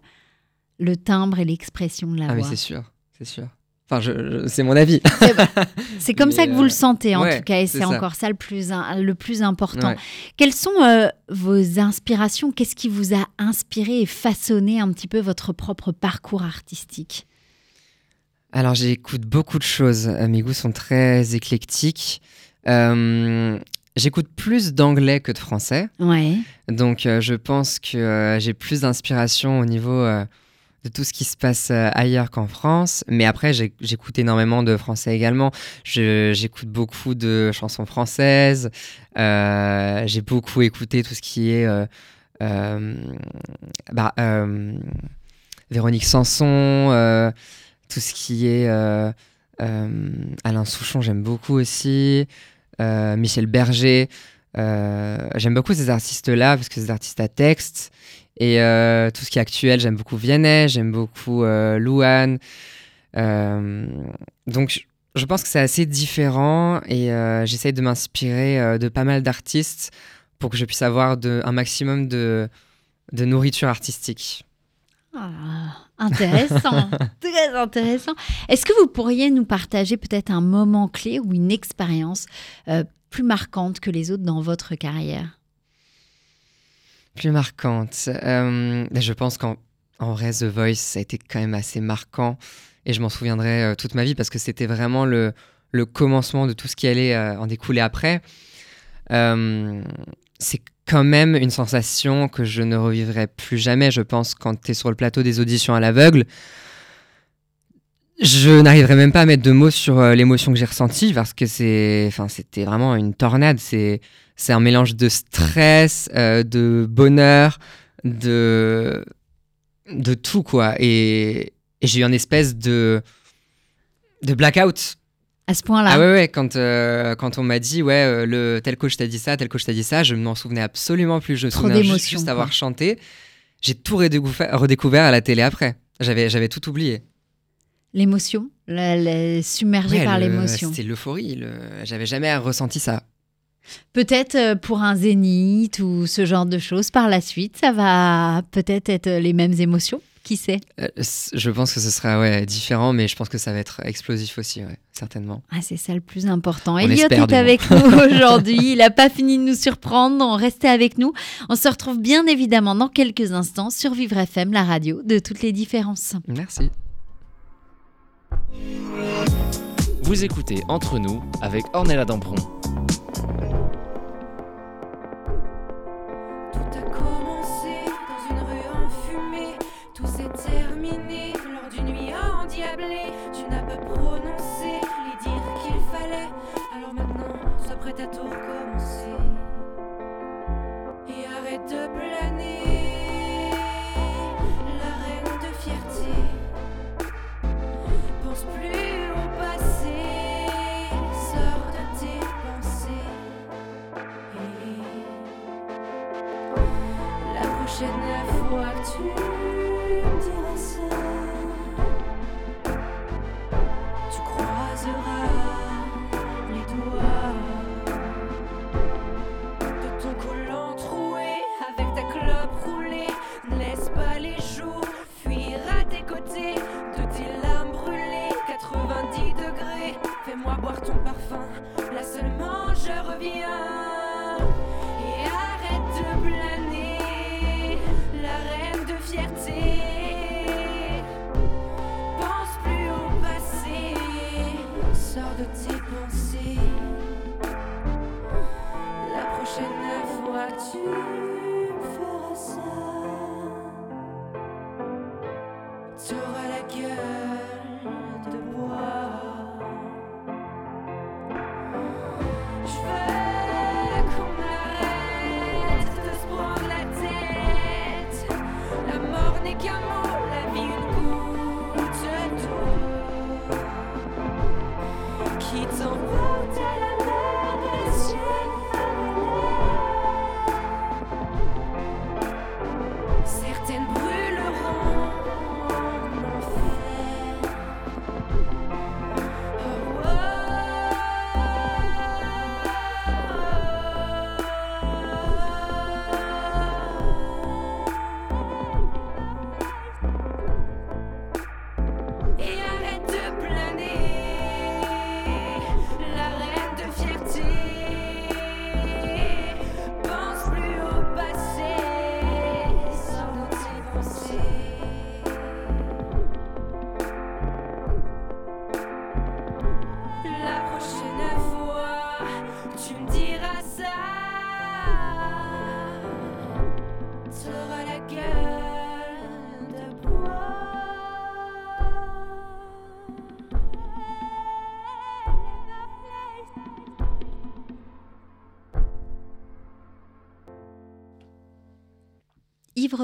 S2: le timbre et l'expression de la
S3: ah, mais
S2: voix.
S3: c'est sûr. C'est sûr. Enfin, je- je- c'est mon avis.
S2: C'est (laughs) comme
S3: Mais,
S2: ça que vous
S3: euh,
S2: le sentez en
S3: ouais,
S2: tout cas, et
S3: c'est
S2: encore ça le plus, le plus important.
S3: Ouais.
S2: Quelles sont euh, vos inspirations? Qu'est-ce qui vous a inspiré et façonné un petit peu votre propre parcours artistique?
S3: Alors j'écoute beaucoup de choses. Euh, Mes goûts sont très éclectiques. Euh, j'écoute plus d'anglais que de français.
S2: Ouais.
S3: Donc euh, je pense que euh, j'ai plus d'inspiration au niveau euh, de tout ce qui se passe ailleurs qu'en France. Mais après, j'écoute énormément de français également. J'écoute beaucoup de chansons françaises. J'ai beaucoup écouté tout ce qui est... bah, Véronique Sanson, tout ce qui est euh, euh, Alain Souchon, j'aime beaucoup aussi. Euh, Michel Berger. J'aime beaucoup ces artistes-là parce que c'est des artistes à texte. Et tout ce qui est actuel, j'aime beaucoup Vianney, j'aime beaucoup Louane. Donc, Je pense que c'est assez différent et euh, j'essaye de m'inspirer de pas mal d'artistes pour que je puisse avoir de, un maximum de, de nourriture artistique.
S2: Ah, intéressant, (laughs) très intéressant. Est-ce que vous pourriez nous partager peut-être un moment clé ou une expérience euh, plus marquante que les autres dans votre carrière?
S3: Plus marquante. Euh, ben, je pense qu'en en vrai, The Voice, ça a été quand même assez marquant et je m'en souviendrai euh, toute ma vie parce que c'était vraiment le, le commencement de tout ce qui allait en découler après. C'est quand même une sensation que je ne revivrai plus jamais, je pense, quand tu es sur le plateau des auditions à l'aveugle. Je n'arriverai même pas à mettre de mots sur euh, l'émotion que j'ai ressentie parce que c'est, enfin, c'était vraiment une tornade. C'est, c'est un mélange de stress, euh, de bonheur, de, de tout quoi. Et, j'ai eu une espèce de, de blackout
S2: À ce point-là
S3: ah ouais, ouais, quand, euh, quand on m'a dit, ouais, euh, le, tel coach t'a dit ça, tel coach t'a dit ça, je ne m'en souvenais absolument plus. Je me
S2: Trop
S3: souviens juste, juste avoir chanté. J'ai tout redécouvert, à la télé après. J'avais, tout oublié.
S2: L'émotion, submergé
S3: Ouais,
S2: par l'émotion.
S3: C'était l'euphorie. le- J'avais jamais ressenti ça.
S2: Peut-être euh, pour un zénith ou ce genre de choses, par la suite, ça va peut-être être les mêmes émotions? Qui sait
S3: Euh, je pense que ce sera ouais, différent, mais je pense que ça va être explosif aussi, ouais, certainement.
S2: Ah, c'est ça le plus important.
S3: On
S2: Elliot
S3: espère,
S2: est avec nous (laughs) aujourd'hui. Il n'a pas fini de nous surprendre. Restez avec nous. On se retrouve bien évidemment dans quelques instants sur Vivre FM, la radio de toutes les différences.
S3: Merci.
S1: Vous écoutez Entre nous avec Ornella Dampron.
S4: À tout recommencer. Et arrête de planer,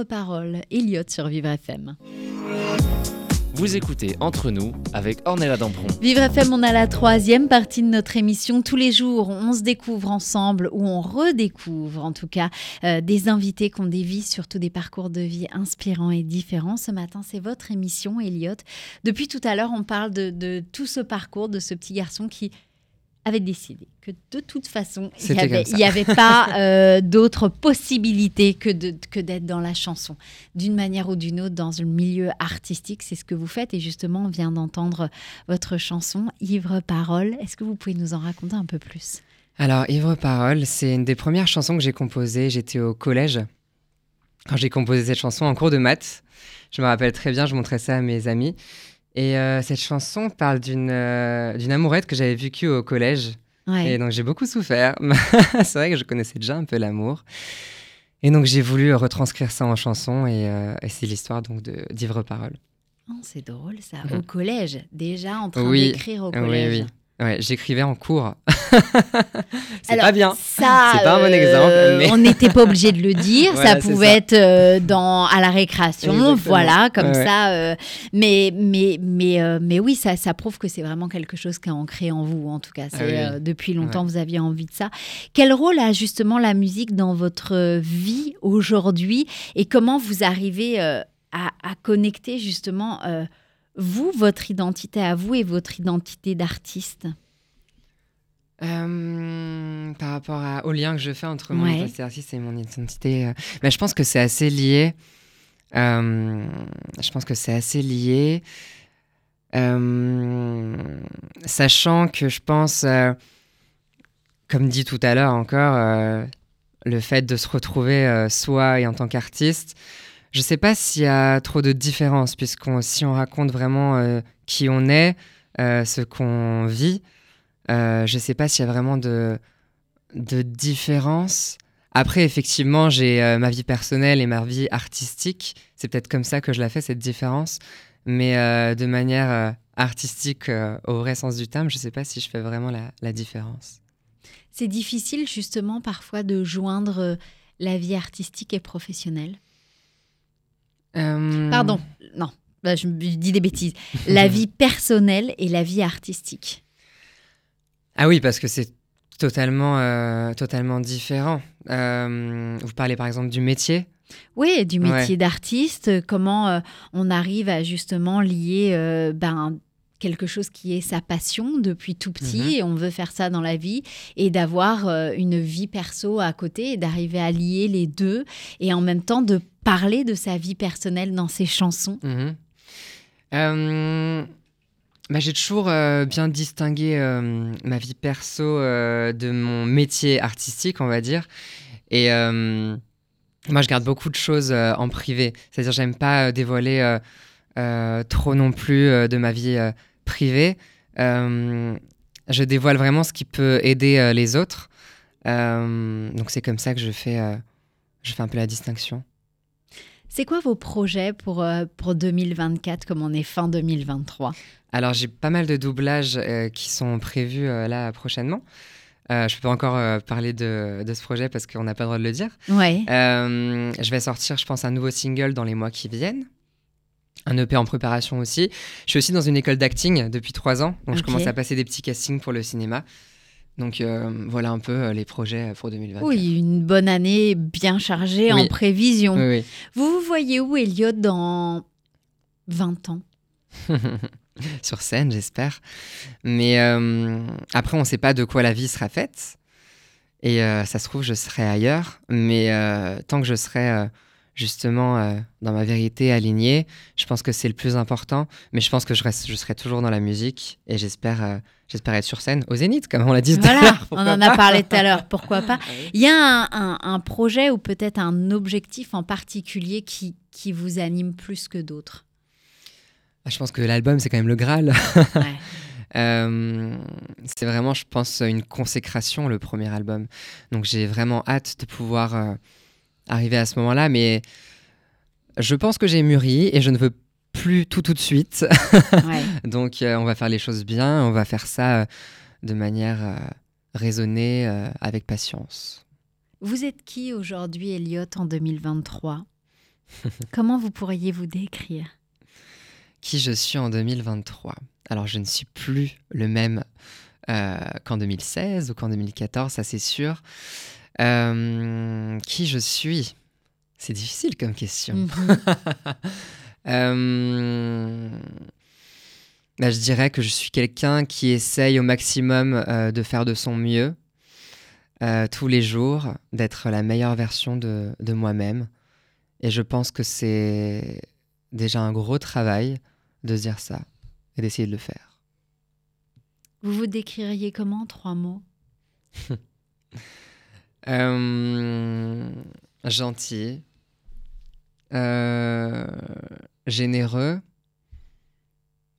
S2: Parole, Elliot sur Vivre FM.
S1: Vous écoutez Entre nous avec Ornella Dampron.
S2: Vivre FM, on a la troisième partie de notre émission. Tous les jours, on se découvre ensemble ou on redécouvre en tout cas euh, des invités qui ont des vies, surtout des parcours de vie inspirants et différents. Ce matin, c'est votre émission, Elliot. Depuis tout à l'heure, on parle de, de tout ce parcours de ce petit garçon qui avait décidé que de toute façon, il n'y avait, pas (laughs) euh, d'autre possibilité que de- que d'être dans la chanson. D'une manière ou d'une autre, dans le milieu artistique, c'est ce que vous faites. Et justement, on vient d'entendre votre chanson, Ivre Parole. Est-ce que vous pouvez nous en raconter un peu plus?
S3: Alors, Ivre Parole, c'est une des premières chansons que j'ai composées. J'étais au collège quand j'ai composé cette chanson en cours de maths. Je me rappelle très bien, je montrais ça à mes amis. Et euh, cette chanson parle d'une euh, d'une amourette que j'avais vécue au collège.
S2: Ouais.
S3: Et donc j'ai beaucoup souffert. (laughs) c'est vrai que je connaissais déjà un peu l'amour. Et donc j'ai voulu retranscrire ça en chanson et, euh, et c'est l'histoire donc de d'Ivre Parole.
S2: Oh, c'est drôle ça.
S3: Mhm.
S2: Au collège, déjà en train
S3: Oui.
S2: d'écrire au
S3: Oui,
S2: collège.
S3: oui. Ouais, j'écrivais en cours. (laughs) c'est pas bien.
S2: Ça, (laughs)
S3: C'est pas un bon
S2: euh,
S3: exemple, mais-
S2: On (laughs) n'était pas obligé de le dire.
S3: Voilà,
S2: ça pouvait
S3: ça.
S2: être euh, dans, à la récréation,
S3: Exactement.
S2: voilà, comme
S3: Ouais,
S2: ça. euh, mais, mais, mais, euh, mais oui, ça, ça prouve que c'est vraiment quelque chose qui est ancré en vous, en tout cas. C'est,
S3: Ah oui.
S2: depuis longtemps, vous aviez envie de ça. Quel rôle a justement la musique dans votre vie aujourd'hui et comment vous arrivez à, à connecter justement vous, votre identité à vous et votre identité d'artiste
S3: Euh, par rapport à- au lien que je fais entre mon
S2: Ouais.
S3: identité artiste et mon identité, euh, bah, je pense que c'est assez lié. Euh, je pense que c'est assez lié. Sachant que je pense, comme dit tout à l'heure encore, le fait de se retrouver soi et en tant qu'artiste, je sais pas s'il y a trop de différence, puisqu'on si on raconte vraiment euh, qui on est, euh, ce qu'on vit, euh, je sais pas s'il y a vraiment de, de différence. Après, effectivement, j'ai ma vie personnelle et ma vie artistique. C'est peut-être comme ça que je la fais, cette différence. Mais de manière artistique, au vrai sens du terme, je sais pas si je fais vraiment la, différence.
S2: C'est difficile justement parfois de joindre la vie artistique et professionnelle?
S3: Euh,
S2: Pardon, non, bah, je me dis des bêtises. La (laughs) vie personnelle et la vie artistique.
S3: Ah oui, parce que c'est totalement, euh, totalement différent. Euh, vous parlez par exemple du métier.
S2: Oui, du
S3: Ouais.
S2: métier d'artiste, comment on arrive à justement lier ben, quelque chose qui est sa passion depuis tout petit
S3: Mhm.
S2: et on veut faire ça dans la vie et d'avoir euh, une vie perso à côté et d'arriver à lier les deux et en même temps de parler de sa vie personnelle dans ses chansons.
S3: Mhm. Euh, bah, j'ai toujours euh, bien distingué euh, ma vie perso de mon métier artistique, on va dire. Et moi, je garde beaucoup de choses en privé. C'est-à-dire, j'aime pas dévoiler trop non plus de ma vie privée. Je dévoile vraiment ce qui peut aider les autres. Donc, c'est comme ça que je fais, je fais un peu la distinction.
S2: C'est quoi vos projets pour, euh, pour 2024 comme on est fin 2023
S3: Alors, j'ai pas mal de doublages euh, qui sont prévus euh, là prochainement. Euh, je peux pas encore euh, parler de, de ce projet parce qu'on n'a pas le droit de le dire.
S2: Ouais.
S3: Euh, je vais sortir, je pense, un nouveau single dans les mois qui viennent. Un EP en préparation aussi. Je suis aussi dans une école d'acting depuis trois ans, donc je commence à passer des petits castings pour le cinéma. Donc euh, voilà un peu euh, les projets pour 2024.
S2: Oui, une bonne année bien chargée en prévision.
S3: Oui, oui.
S2: Vous vous voyez où, Elliot, dans 20 ans (laughs)
S3: sur scène, j'espère. Mais euh, après, on ne sait pas de quoi la vie sera faite. Et euh, ça se trouve, je serai ailleurs. Mais tant que je serai justement dans ma vérité alignée, je pense que c'est le plus important. Mais je pense que je, reste, je serai toujours dans la musique. Et j'espère j'espère être sur scène au Zénith, comme on l'a dit tout à l'heure.
S2: on en a
S3: pas
S2: parlé tout à l'heure, pourquoi pas. (laughs)
S3: Ah.
S2: Il y a un, un- un projet ou peut-être un objectif en particulier qui, qui vous anime plus que d'autres?
S3: Ah, Je pense que l'album, c'est quand même le Graal. (laughs)
S2: Ouais.
S3: Euh, c'est vraiment, je pense, une consécration, le premier album. Donc j'ai vraiment hâte de pouvoir euh, arriver à ce moment-là, mais je pense que j'ai mûri et je ne veux plus tout tout de suite.
S2: Ouais. (laughs)
S3: Donc euh, on va faire les choses bien, on va faire ça euh, de manière euh, raisonnée, avec patience.
S2: Vous êtes qui aujourd'hui, Elliot, en 2023 (laughs) Comment vous pourriez vous décrire?
S3: Qui je suis en 2023 Alors, je ne suis plus le même qu'en 2016 ou qu'en 2014, ça c'est sûr. Qui je suis? C'est difficile comme question.
S2: Mhm. (laughs)
S3: Euh, bah, je dirais que je suis quelqu'un qui essaye au maximum euh, de faire de son mieux euh, tous les jours, d'être la meilleure version de, de moi-même. Et je pense que c'est déjà un gros travail de se dire ça et d'essayer de le faire.
S2: Vous vous décririez comment en trois mots? (laughs)
S3: Gentil, euh, généreux.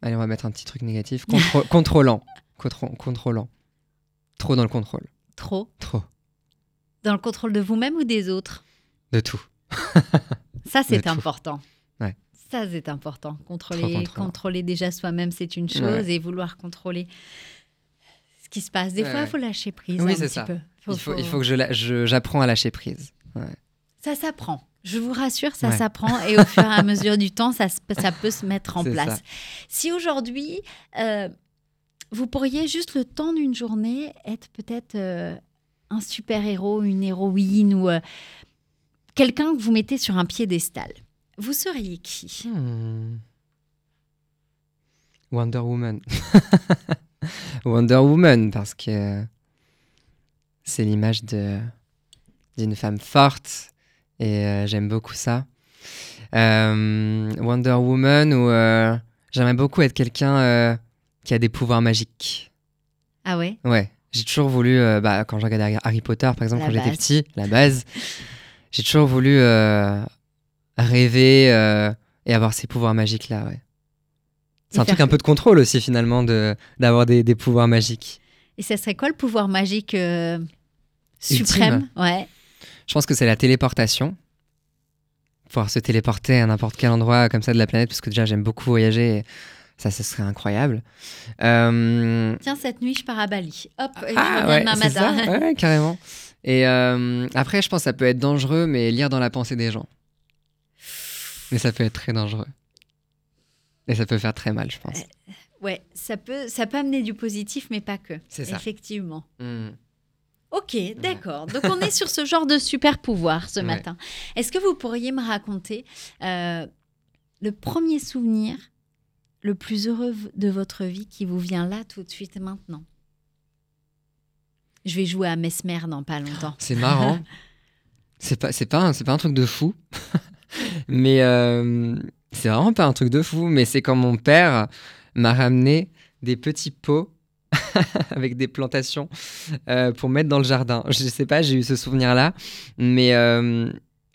S3: Allez, on va mettre un petit truc négatif. Contro- (laughs) contrôlant. Contro- contrôlant. Trop dans le contrôle.
S2: Trop
S3: Trop.
S2: Dans le contrôle de vous-même ou des autres?
S3: De tout.
S2: Ça, (laughs) c'est important.
S3: Ouais.
S2: Ça, c'est important. Contrôler, contrôler déjà soi-même, c'est une chose,
S3: Ouais.
S2: et vouloir contrôler ce qui se passe. Des
S3: Ouais,
S2: fois, il faut lâcher prise.
S3: Oui,
S2: un
S3: c'est
S2: petit
S3: ça.
S2: peu.
S3: il, faut, il faut que je la- je- j'apprends à lâcher prise.
S2: Ça s'apprend. Je vous rassure, ça
S3: Ouais.
S2: s'apprend et au fur et à mesure du temps, ça, peut se mettre en place.
S3: ça.
S2: Si aujourd'hui, euh, vous pourriez juste le temps d'une journée être peut-être euh, un super-héros, une héroïne ou euh, quelqu'un que vous mettez sur un piédestal, vous seriez qui?
S3: Hmm. Wonder Woman. (laughs) Wonder Woman, parce que c'est l'image d'une femme forte et euh, j'aime beaucoup ça. Euh, Wonder Woman ou euh, j'aimerais beaucoup être quelqu'un euh, qui a des pouvoirs magiques.
S2: Ah ouais?
S3: Ouais, j'ai toujours voulu, bah, quand je regardais Harry- Potter par exemple
S2: La
S3: quand j'étais petit, la base, (laughs) j'ai toujours voulu rêver et avoir ces pouvoirs magiques là, ouais. C'est un truc un peu de contrôle aussi finalement de d'avoir des, des pouvoirs magiques.
S2: Et ça serait quoi le pouvoir magique
S3: Ultime.
S2: suprême? Ouais.
S3: Je pense que c'est la téléportation. Pouvoir se téléporter à n'importe quel endroit comme ça de la planète, parce que déjà j'aime beaucoup voyager. Et ça, ce serait incroyable. Euh,
S2: Tiens, cette nuit, je pars à Bali. Hop, et je
S3: Ah
S2: reviens
S3: ouais,
S2: demain
S3: ça, ouais, carrément. Et euh, après, je pense que ça peut être dangereux, mais lire dans la pensée des gens. Mais ça peut être très dangereux. Et ça peut faire très mal, je pense.
S2: Ouais, ça peut, ça peut amener du positif, mais pas que.
S3: C'est ça.
S2: Effectivement.
S3: Hmm.
S2: Ok, d'accord. Donc on est sur ce genre de super pouvoir ce
S3: Ouais.
S2: matin. Est-ce que vous pourriez me raconter euh, le premier souvenir le plus heureux de votre vie qui vous vient là tout de suite maintenant? Je vais jouer à Mesmer dans pas longtemps.
S3: C'est marrant. (laughs) c'est pas, c'est pas, un- c'est pas un truc de fou. (laughs) mais euh, c'est vraiment pas un truc de fou. Mais c'est quand mon père m'a ramené des petits pots (laughs) avec des plantations euh, pour mettre dans le jardin. Je sais pas, j'ai eu ce souvenir-là. Mais euh,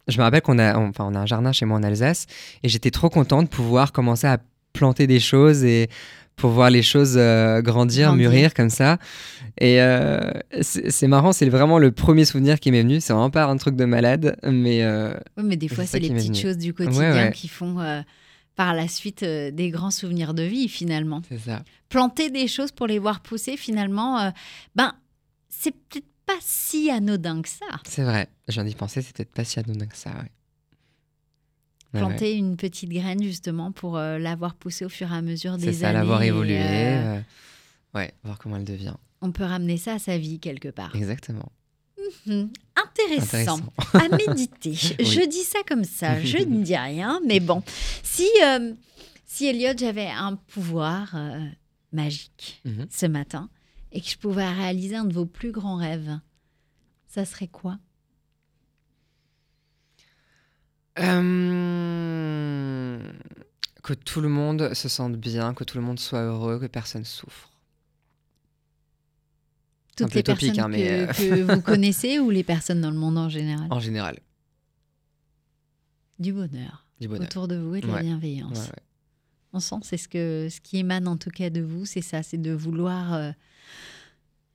S3: je me rappelle qu'on a, enfin, on a un jardin chez moi en Alsace. Et j'étais trop contente de pouvoir commencer à planter des choses et pour voir les choses euh, grandir,
S2: Grandir.
S3: mûrir comme ça. Et euh, c'est marrant, c'est vraiment le premier souvenir qui m'est venu. C'est vraiment pas un truc de malade, mais euh,
S2: Oui, mais des fois, c'est les petites
S3: venu.
S2: choses du quotidien
S3: ouais.
S2: qui font par la suite euh, des grands souvenirs de vie finalement.
S3: c'est ça.
S2: planter des choses pour les voir pousser, finalement, euh, ben, c'est peut-être pas si anodin que ça.
S3: C'est vrai. Je viens d'y penser, c'est peut-être pas si anodin que ça, ouais. Ouais, ouais.
S2: Planter une petite graine, justement, pour euh, la voir pousser au fur et à mesure des
S3: C'est ça,
S2: années.
S3: l'avoir
S2: et,
S3: évolué.
S2: euh,
S3: euh, Ouais, voir comment elle devient.
S2: on peut ramener ça à sa vie quelque part.
S3: Exactement.
S2: Hmm, Intéressant.
S3: Intéressant.
S2: à méditer. (laughs)
S3: Oui.
S2: Je dis ça comme ça, je ne dis rien, mais bon. Si, euh, si Elliot, j'avais un pouvoir euh, magique
S3: Mhm.
S2: ce matin et que je pouvais réaliser un de vos plus grands rêves, ça serait quoi?
S3: Euh, Que tout le monde se sente bien, que tout le monde soit heureux, que personne souffre.
S2: Toutes
S3: peu
S2: les
S3: utopique,
S2: personnes
S3: hein, mais,
S2: que,
S3: euh,
S2: que vous (laughs) connaissez ou les personnes dans le monde en général
S3: En général,
S2: Du bonheur,
S3: du bonheur.
S2: autour de vous et de la bienveillance.
S3: Ouais, ouais.
S2: On sent, c'est ce, que, ce qui émane en tout cas de vous, c'est ça, c'est de vouloir euh,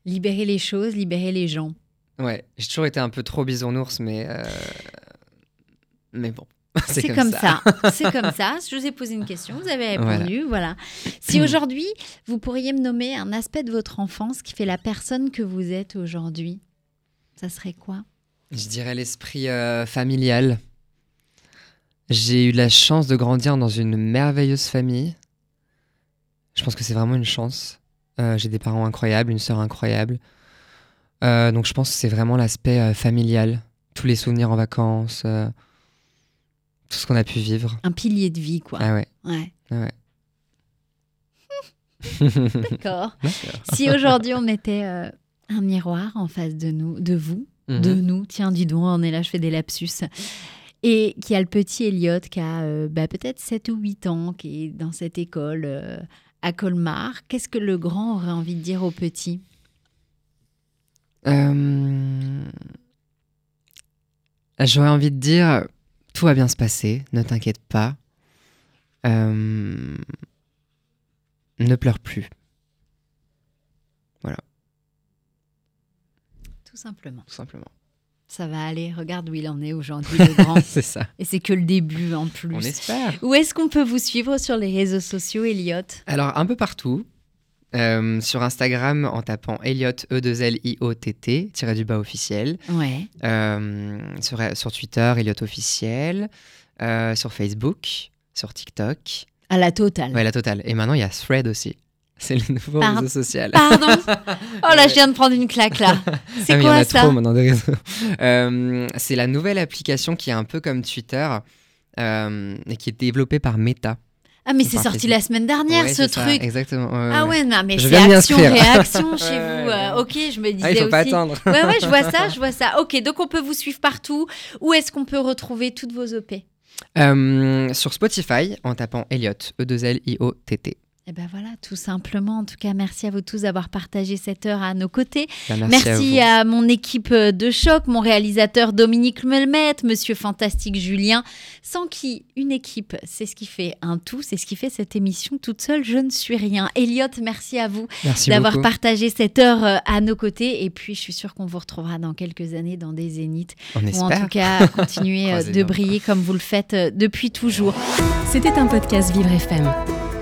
S2: libérer les choses, libérer les gens.
S3: Ouais, j'ai toujours été un peu trop bisounours, mais. euh, Mais bon. (laughs)
S2: C'est comme, ça. (laughs) c'est comme ça. Je vous ai posé une question, vous avez répondu, voilà. Si (clears throat) aujourd'hui, vous pourriez me nommer un aspect de votre enfance qui fait la personne que vous êtes aujourd'hui, ça serait quoi?
S3: Je dirais l'esprit euh, familial. J'ai eu la chance de grandir dans une merveilleuse famille Je pense que c'est vraiment une chance. Euh, J'ai des parents incroyables, une sœur incroyable. Euh, donc je pense que c'est vraiment l'aspect familial, tous les souvenirs en vacances, tout ce qu'on a pu vivre.
S2: Un pilier de vie, quoi.
S3: Ah ouais.
S2: Ouais.
S3: Ah ouais. (laughs) (laughs)
S2: D'accord. si aujourd'hui on mettait euh, un miroir en face de nous, de vous, de
S3: Mhm.
S2: nous, tiens, dis donc, on est là, je fais des lapsus. Et qui a le petit Elliot qui a euh, bah, peut-être 7 ou 8 ans, qui est dans cette école euh, à Colmar. Qu'est-ce que le grand aurait envie de dire au petit?
S3: J'aurais envie de dire, tout va bien se passer, ne t'inquiète pas. Euh, Ne pleure plus.
S2: Tout simplement.
S3: Tout simplement.
S2: Ça va aller, regarde où il en est aujourd'hui, le grand. (laughs)
S3: c'est ça.
S2: Et c'est que le début en plus.
S3: On espère.
S2: Où est-ce qu'on peut vous suivre sur les réseaux sociaux, Elliot?
S3: Alors, un peu partout. Euh, sur Instagram, en tapant Elliot, E2L-I-O-T-T, tiré du bas officiel.
S2: Ouais.
S3: Euh, sur, sur Twitter, Elliot officiel. Euh, sur Facebook, sur TikTok.
S2: À la totale.
S3: Ouais, la totale. Et maintenant, il y a Thread aussi. (laughs) C'est le nouveau réseau social.
S2: Pardon (laughs) Oh là, je viens de prendre une claque là. C'est
S3: Ah, mais il y en
S2: quoi
S3: a
S2: ça
S3: trop maintenant des réseaux. (laughs) C'est la nouvelle application qui est un peu comme Twitter et qui est développée par Meta.
S2: Ah, mais c'est sorti la semaine dernière
S3: Ouais,
S2: ce
S3: ça,
S2: truc.
S3: exactement. ouais,
S2: Ah
S3: ouais.
S2: non, mais c'est action-réaction (laughs) chez vous. euh, ok, je me disais
S3: Ah, il faut
S2: aussi.
S3: pas attendre.
S2: Ouais, ouais, je vois ça, (laughs) je vois ça. Ok, donc on peut vous suivre partout. Où est-ce qu'on peut retrouver toutes vos OP
S3: Euh, sur Spotify, en tapant Elliot, E E2L-I-O-T-T.
S2: Eh ben voilà, tout simplement. En tout cas, merci à vous tous d'avoir partagé cette heure à nos côtés.
S3: Bah, merci,
S2: Merci,
S3: à
S2: à, mon équipe de choc, mon réalisateur Dominique Melmet, Monsieur Fantastique Julien, sans qui une équipe, c'est ce qui fait un tout, c'est ce qui fait cette émission toute seule, je ne suis rien. Elliot, merci à vous d'avoir partagé cette heure euh, à nos côtés. Et puis, je suis sûre qu'on vous retrouvera dans quelques années dans des zéniths,
S3: On
S2: ou en tout cas (laughs) continuer euh, de briller comme vous le faites euh, depuis toujours.
S5: C'était un podcast Vivre FM.